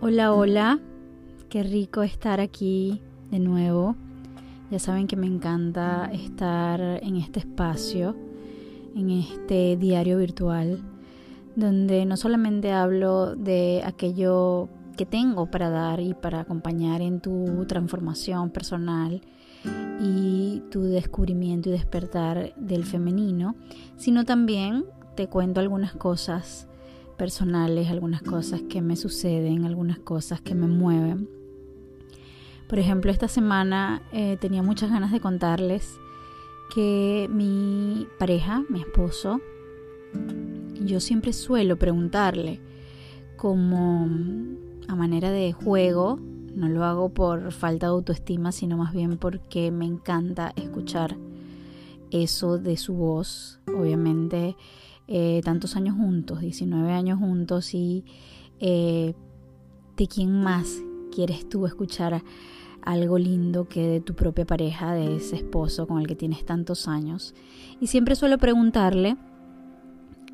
Hola, hola, qué rico estar aquí de nuevo. Ya saben que me encanta estar en este espacio, en este diario virtual, donde no solamente hablo de aquello que tengo para dar y para acompañar en tu transformación personal y tu descubrimiento y despertar del femenino, sino también te cuento algunas cosas personales, algunas cosas que me suceden, algunas cosas que me mueven. Por ejemplo, esta semana eh, tenía muchas ganas de contarles que mi pareja, mi esposo, yo siempre suelo preguntarle como a manera de juego, no lo hago por falta de autoestima, sino más bien porque me encanta escuchar eso de su voz. Obviamente eh, tantos años juntos, 19 años juntos y eh, de quién más quieres tú escuchar algo lindo que de tu propia pareja, de ese esposo con el que tienes tantos años. Y siempre suelo preguntarle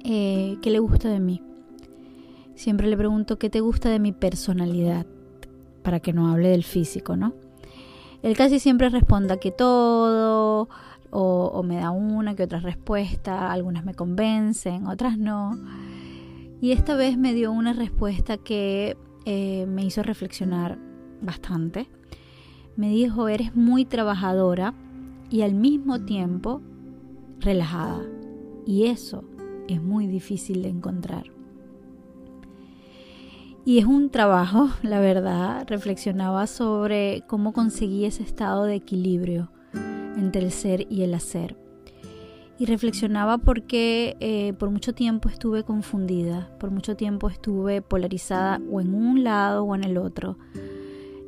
eh, qué le gusta de mí. Siempre le pregunto qué te gusta de mi personalidad, para que no hable del físico, ¿no? Él casi siempre responda que todo, o, me da una que otra respuesta, algunas me convencen, otras no. Y esta vez me dio una respuesta que eh, me hizo reflexionar bastante. Me dijo, eres muy trabajadora y al mismo tiempo relajada. Y eso es muy difícil de encontrar. Y es un trabajo, la verdad, reflexionaba sobre cómo conseguí ese estado de equilibrio entre el ser y el hacer. Y reflexionaba porque eh, por mucho tiempo estuve confundida, por mucho tiempo estuve polarizada o en un lado o en el otro.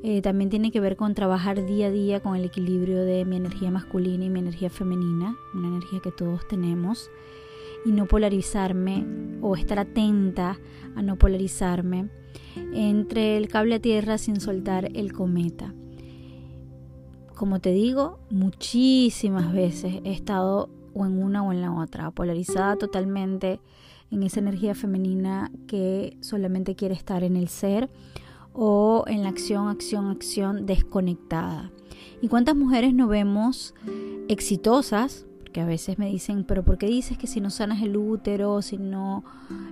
Eh, también tiene que ver con trabajar día a día con el equilibrio de mi energía masculina y mi energía femenina, una energía que todos tenemos, y no polarizarme o estar atenta a no polarizarme entre el cable a tierra sin soltar el cometa como te digo, muchísimas veces he estado o en una o en la otra, polarizada totalmente en esa energía femenina que solamente quiere estar en el ser o en la acción, acción, acción desconectada. ¿Y cuántas mujeres no vemos exitosas que a veces me dicen, pero ¿por qué dices que si no sanas el útero, si no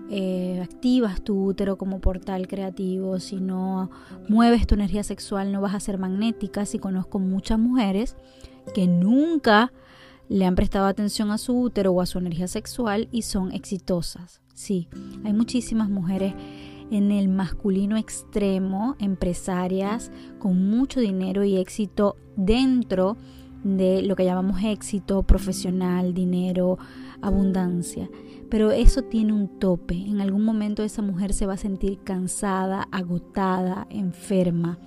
eh, activas tu útero como portal creativo, si no mueves tu energía sexual, no vas a ser magnética? Si conozco muchas mujeres que nunca le han prestado atención a su útero o a su energía sexual y son exitosas. Sí, hay muchísimas mujeres en el masculino extremo, empresarias con mucho dinero y éxito dentro de lo que llamamos éxito profesional, dinero, abundancia. Pero eso tiene un tope. En algún momento esa mujer se va a sentir cansada, agotada, enferma.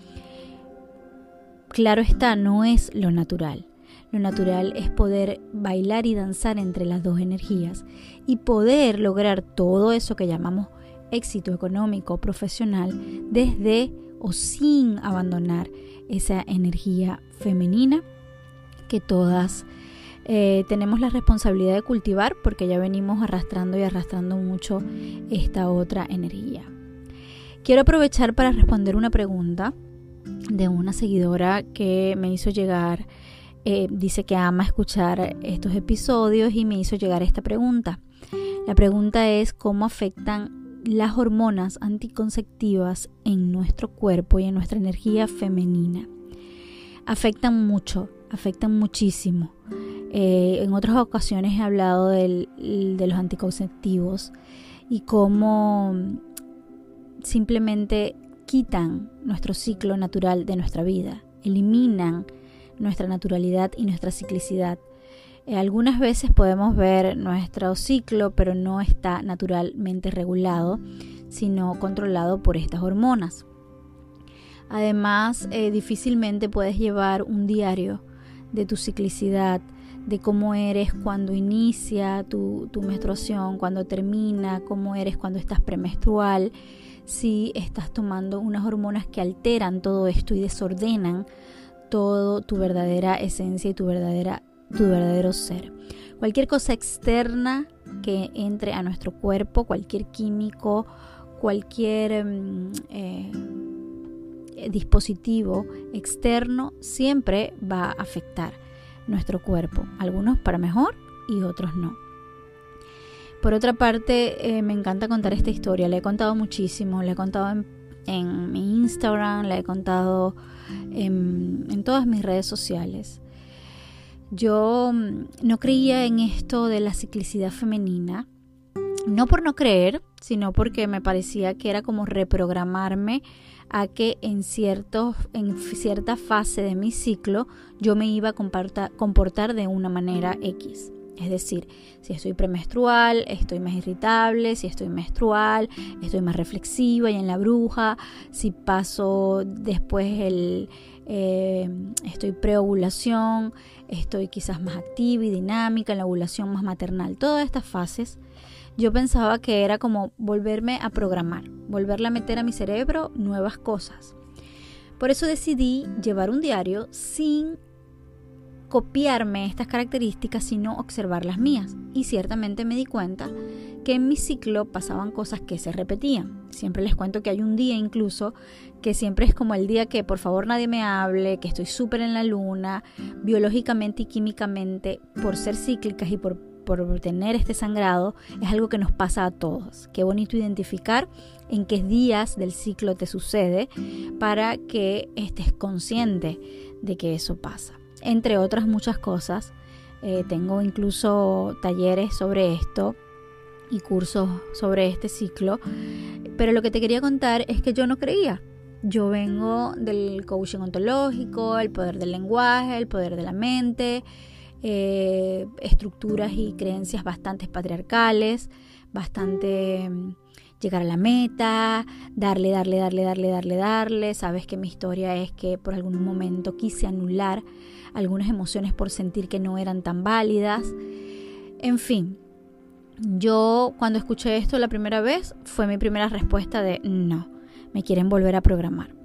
Claro está, no es lo natural. Lo natural es poder bailar y danzar entre las dos energías y poder lograr todo eso que llamamos éxito económico, profesional, desde o sin abandonar esa energía femenina que todas eh, tenemos la responsabilidad de cultivar porque ya venimos arrastrando y arrastrando mucho esta otra energía. Quiero aprovechar para responder una pregunta de una seguidora que me hizo llegar, eh, dice que ama escuchar estos episodios y me hizo llegar esta pregunta. La pregunta es cómo afectan las hormonas anticonceptivas en nuestro cuerpo y en nuestra energía femenina. Afectan mucho afectan muchísimo. Eh, en otras ocasiones he hablado de los anticonceptivos y cómo simplemente quitan nuestro ciclo natural de nuestra vida, eliminan nuestra naturalidad y nuestra ciclicidad. Eh, algunas veces podemos ver nuestro ciclo, pero no está naturalmente regulado, sino controlado por estas hormonas. Además, eh, difícilmente puedes llevar un diario de tu ciclicidad, de cómo eres cuando inicia tu, menstruación, cuando termina, cómo eres cuando estás premenstrual, si estás tomando unas hormonas que alteran todo esto y desordenan todo tu verdadera esencia y tu, verdadera, tu verdadero ser. Cualquier cosa externa que entre a nuestro cuerpo, cualquier químico, cualquier mm, eh, dispositivo externo siempre va a afectar nuestro cuerpo, algunos para mejor y otros no. Por otra parte, eh, me encanta contar esta historia, la he contado muchísimo, la he contado en, mi Instagram, la he contado en, en todas mis redes sociales. Yo mm, no creía en esto de la ciclicidad femenina, no por no creer, sino porque me parecía que era como reprogramarme a que en, ciertos, en cierta fase de mi ciclo yo me iba a comportar de una manera X. Es decir, si estoy premenstrual, estoy más irritable, si estoy menstrual, estoy más reflexiva y en la bruja, si paso después el, eh, estoy preovulación, estoy quizás más activa y dinámica, en la ovulación más maternal, todas estas fases yo pensaba que era como volverme a programar, volverle a meter a mi cerebro nuevas cosas. Por eso decidí llevar un diario sin copiarme estas características, sino observar las mías. Y ciertamente me di cuenta que en mi ciclo pasaban cosas que se repetían. Siempre les cuento que hay un día incluso que siempre es como el día que por favor nadie me hable, que estoy súper en la luna, biológicamente y químicamente, por ser cíclicas y por por tener este sangrado es algo que nos pasa a todos. Qué bonito identificar en qué días del ciclo te sucede para que estés consciente de que eso pasa. Entre otras muchas cosas, eh, tengo incluso talleres sobre esto y cursos sobre este ciclo, pero lo que te quería contar es que yo no creía. Yo vengo del coaching ontológico, el poder del lenguaje, el poder de la mente, eh, estructuras y creencias bastante patriarcales, bastante mm, llegar a la meta, darle, darle, darle, darle, darle, darle. Sabes que mi historia es que por algún momento quise anular algunas emociones por sentir que no eran tan válidas. En fin, yo cuando escuché esto la primera vez fue mi primera respuesta de no, me quieren volver a programar.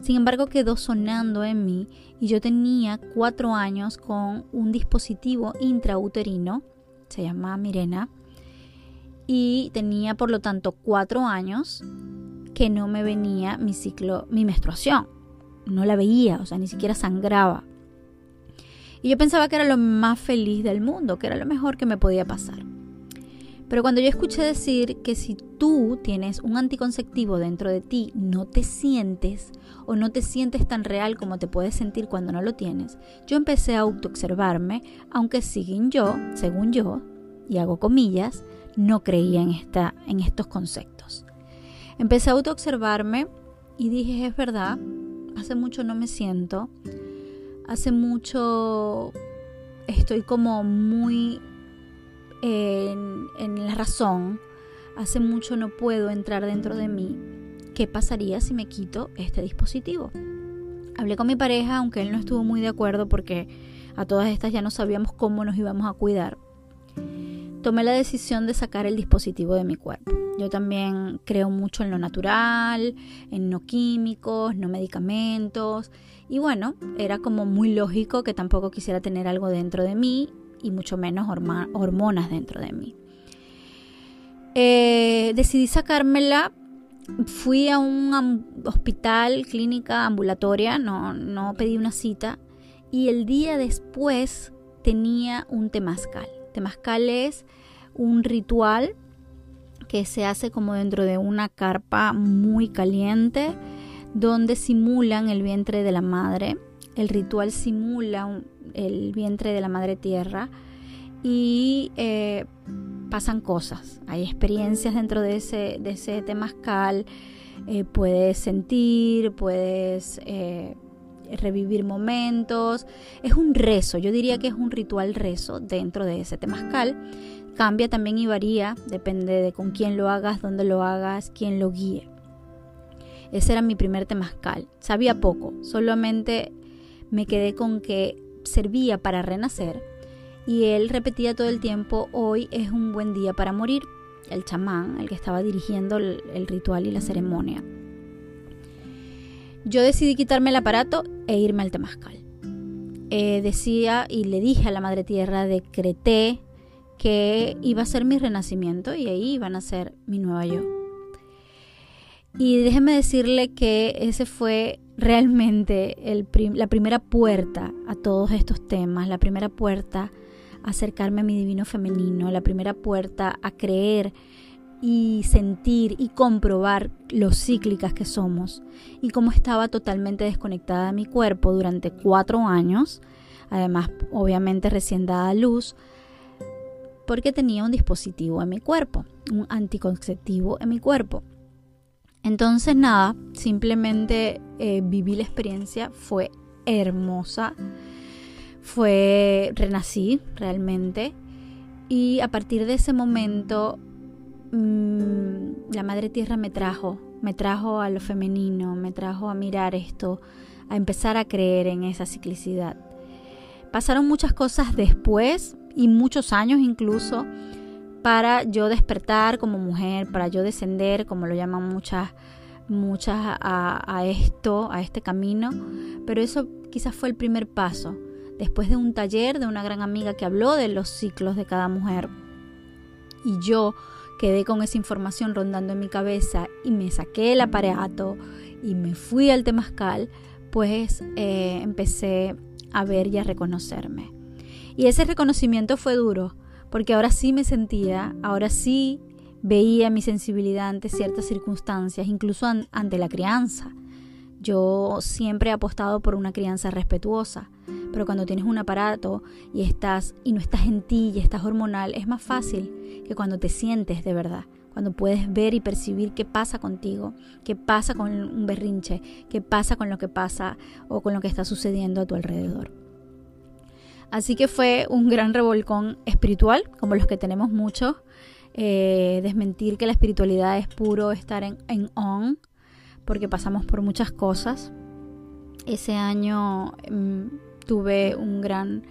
Sin embargo, quedó sonando en mí y yo tenía cuatro años con un dispositivo intrauterino, se llama Mirena, y tenía por lo tanto cuatro años que no me venía mi ciclo, mi menstruación. No la veía, o sea, ni siquiera sangraba. Y yo pensaba que era lo más feliz del mundo, que era lo mejor que me podía pasar. Pero cuando yo escuché decir que si tú tienes un anticonceptivo dentro de ti, no te sientes o no te sientes tan real como te puedes sentir cuando no lo tienes, yo empecé a autoobservarme, aunque siguen yo, según yo, y hago comillas, no creía en, esta, en estos conceptos. Empecé a autoobservarme y dije, es verdad, hace mucho no me siento, hace mucho estoy como muy en, la razón, hace mucho no puedo entrar dentro de mí, ¿qué pasaría si me quito este dispositivo? Hablé con mi pareja, aunque él no estuvo muy de acuerdo porque a todas estas ya no sabíamos cómo nos íbamos a cuidar. Tomé la decisión de sacar el dispositivo de mi cuerpo. Yo también creo mucho en lo natural, en no químicos, no medicamentos. Y bueno, era como muy lógico que tampoco quisiera tener algo dentro de mí y mucho menos hormonas dentro de mí. Eh, decidí sacármela. Fui a un hospital, clínica ambulatoria, no, no pedí una cita. Y el día después tenía un temazcal. Temazcal es un ritual que se hace como dentro de una carpa muy caliente donde simulan el vientre de la madre. El ritual simula el vientre de la madre tierra y eh, pasan cosas, hay experiencias dentro de ese, de eh, puedes sentir, puedes eh, revivir momentos, es un rezo, yo diría que es un ritual rezo dentro de ese temazcal, cambia también y varía, depende de con quién lo hagas, dónde lo hagas, quién lo guíe. Ese era mi primer temazcal, sabía poco, solamente me quedé con que servía para renacer. Y él repetía todo el tiempo, hoy es un buen día para morir, el chamán, el que estaba dirigiendo el, ritual y la ceremonia. Yo decidí quitarme el aparato e irme al temazcal. Eh, decía y le dije a la Madre Tierra, decreté que iba a ser mi renacimiento y ahí iban a ser mi nueva yo. Y déjeme decirle que ese fue realmente la primera puerta a todos estos temas, la primera puerta a acercarme a mi divino femenino, la primera puerta a creer y sentir y comprobar lo cíclicas que somos y cómo estaba totalmente desconectada de mi cuerpo durante cuatro años, además obviamente recién dada a luz, porque tenía un dispositivo en mi cuerpo, un anticonceptivo en mi cuerpo. Entonces nada, simplemente eh, viví la experiencia, fue hermosa, fue, renací realmente y a partir de ese momento Mm, la Madre Tierra me trajo, me trajo a lo femenino, me trajo a mirar esto, a empezar a creer en esa ciclicidad. Pasaron muchas cosas después y muchos años incluso para yo despertar como mujer, para yo descender, como lo llaman muchas, muchas a, a esto, a este camino, pero eso quizás fue el primer paso. Después de un taller de una gran amiga que habló de los ciclos de cada mujer y yo quedé con esa información rondando en mi cabeza y me saqué el aparato y me fui al temazcal, pues eh, empecé a ver y a reconocerme. Y ese reconocimiento fue duro, porque ahora sí me sentía, ahora sí veía mi sensibilidad ante ciertas circunstancias, incluso ante la crianza. Yo siempre he apostado por una crianza respetuosa, pero cuando tienes un aparato y estás y no estás en ti y estás hormonal, es más fácil que cuando te sientes de verdad, cuando puedes ver y percibir qué pasa contigo, qué pasa con un berrinche, qué pasa con lo que pasa o con lo que está sucediendo a tu alrededor. Así que fue un gran revolcón espiritual, como los que tenemos muchos. Eh, desmentir que la espiritualidad es puro estar en, en on, porque pasamos por muchas cosas. Ese año mm, tuve un gran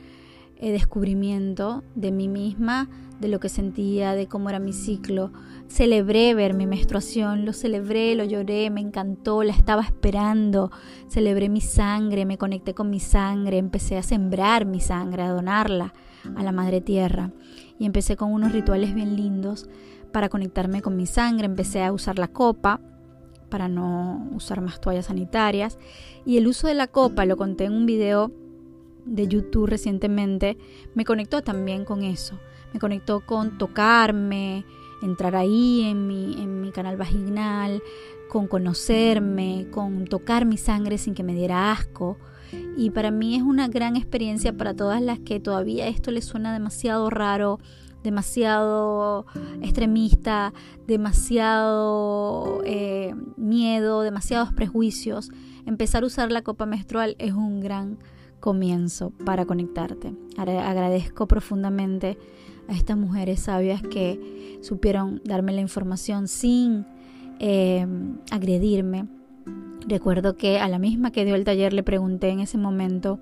eh, descubrimiento de mí misma, de lo que sentía, de cómo era mi ciclo. Celebré ver mi menstruación, lo celebré, lo lloré, me encantó, la estaba esperando. Celebré mi sangre, me conecté con mi sangre, empecé a sembrar mi sangre, a donarla a la Madre Tierra. Y empecé con unos rituales bien lindos para conectarme con mi sangre. Empecé a usar la copa para no usar más toallas sanitarias. Y el uso de la copa, lo conté en un video de YouTube recientemente, me conectó también con eso. Me conectó con tocarme, entrar ahí en mi, en mi canal vaginal, con conocerme, con tocar mi sangre sin que me diera asco. Y para mí es una gran experiencia para todas las que todavía esto les suena demasiado raro, demasiado extremista, demasiado eh, miedo, demasiados prejuicios, empezar a usar la copa menstrual es un gran comienzo para conectarte. Agradezco profundamente a estas mujeres sabias que supieron darme la información sin eh, agredirme. Recuerdo que a la misma que dio el taller le pregunté en ese momento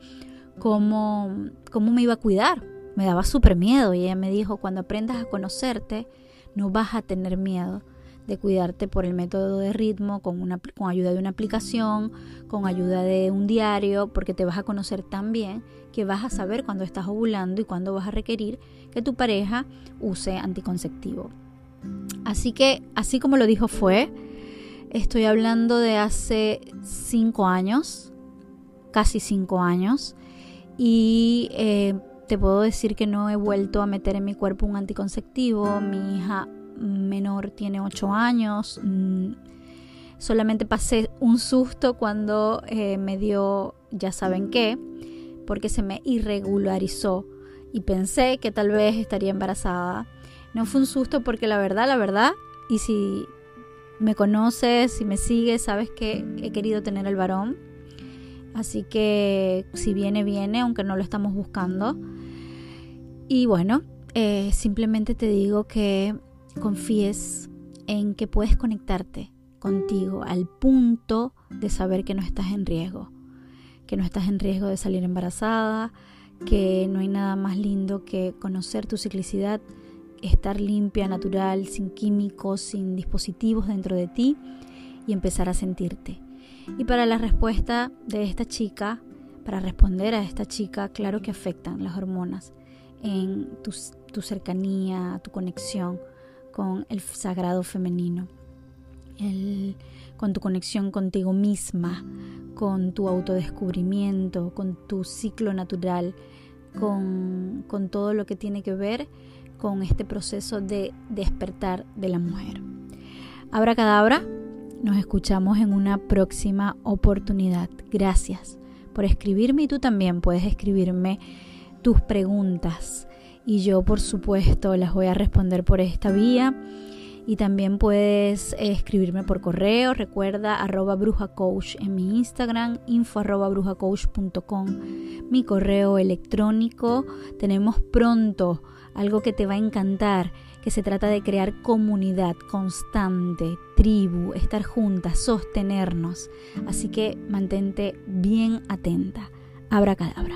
cómo, cómo me iba a cuidar, me daba súper miedo y ella me dijo, cuando aprendas a conocerte, no vas a tener miedo de cuidarte por el método de ritmo, con, una, con ayuda de una aplicación, con ayuda de un diario, porque te vas a conocer tan bien que vas a saber cuándo estás ovulando y cuándo vas a requerir que tu pareja use anticonceptivo. Así que, así como lo dijo fue, estoy hablando de hace cinco años, casi cinco años, y eh, te puedo decir que no he vuelto a meter en mi cuerpo un anticonceptivo. Mi hija menor tiene 8 años. Mm, solamente pasé un susto cuando eh, me dio, ya saben qué, porque se me irregularizó y pensé que tal vez estaría embarazada. No fue un susto porque la verdad, la verdad, y si me conoces, si me sigues, sabes que he querido tener el varón. Así que si viene, viene, aunque no lo estamos buscando. Y bueno, eh, simplemente te digo que confíes en que puedes conectarte contigo al punto de saber que no estás en riesgo, que no estás en riesgo de salir embarazada, que no hay nada más lindo que conocer tu ciclicidad, estar limpia, natural, sin químicos, sin dispositivos dentro de ti y empezar a sentirte. Y para la respuesta de esta chica, para responder a esta chica, claro que afectan las hormonas en tu, cercanía, tu conexión con el sagrado femenino. con tu conexión contigo misma, con tu autodescubrimiento, con tu ciclo natural, con, con todo lo que tiene que ver con este proceso de despertar de la mujer. Abra cadabra, nos escuchamos en una próxima oportunidad. Gracias por escribirme y tú también puedes escribirme tus preguntas y yo por supuesto las voy a responder por esta vía y también puedes escribirme por correo, recuerda arroba brujacoach en mi Instagram, info arroba brujacoach.com, mi correo electrónico. Tenemos pronto algo que te va a encantar, que se trata de crear comunidad constante, tribu, estar juntas, sostenernos. Así que mantente bien atenta. Abra cadabra.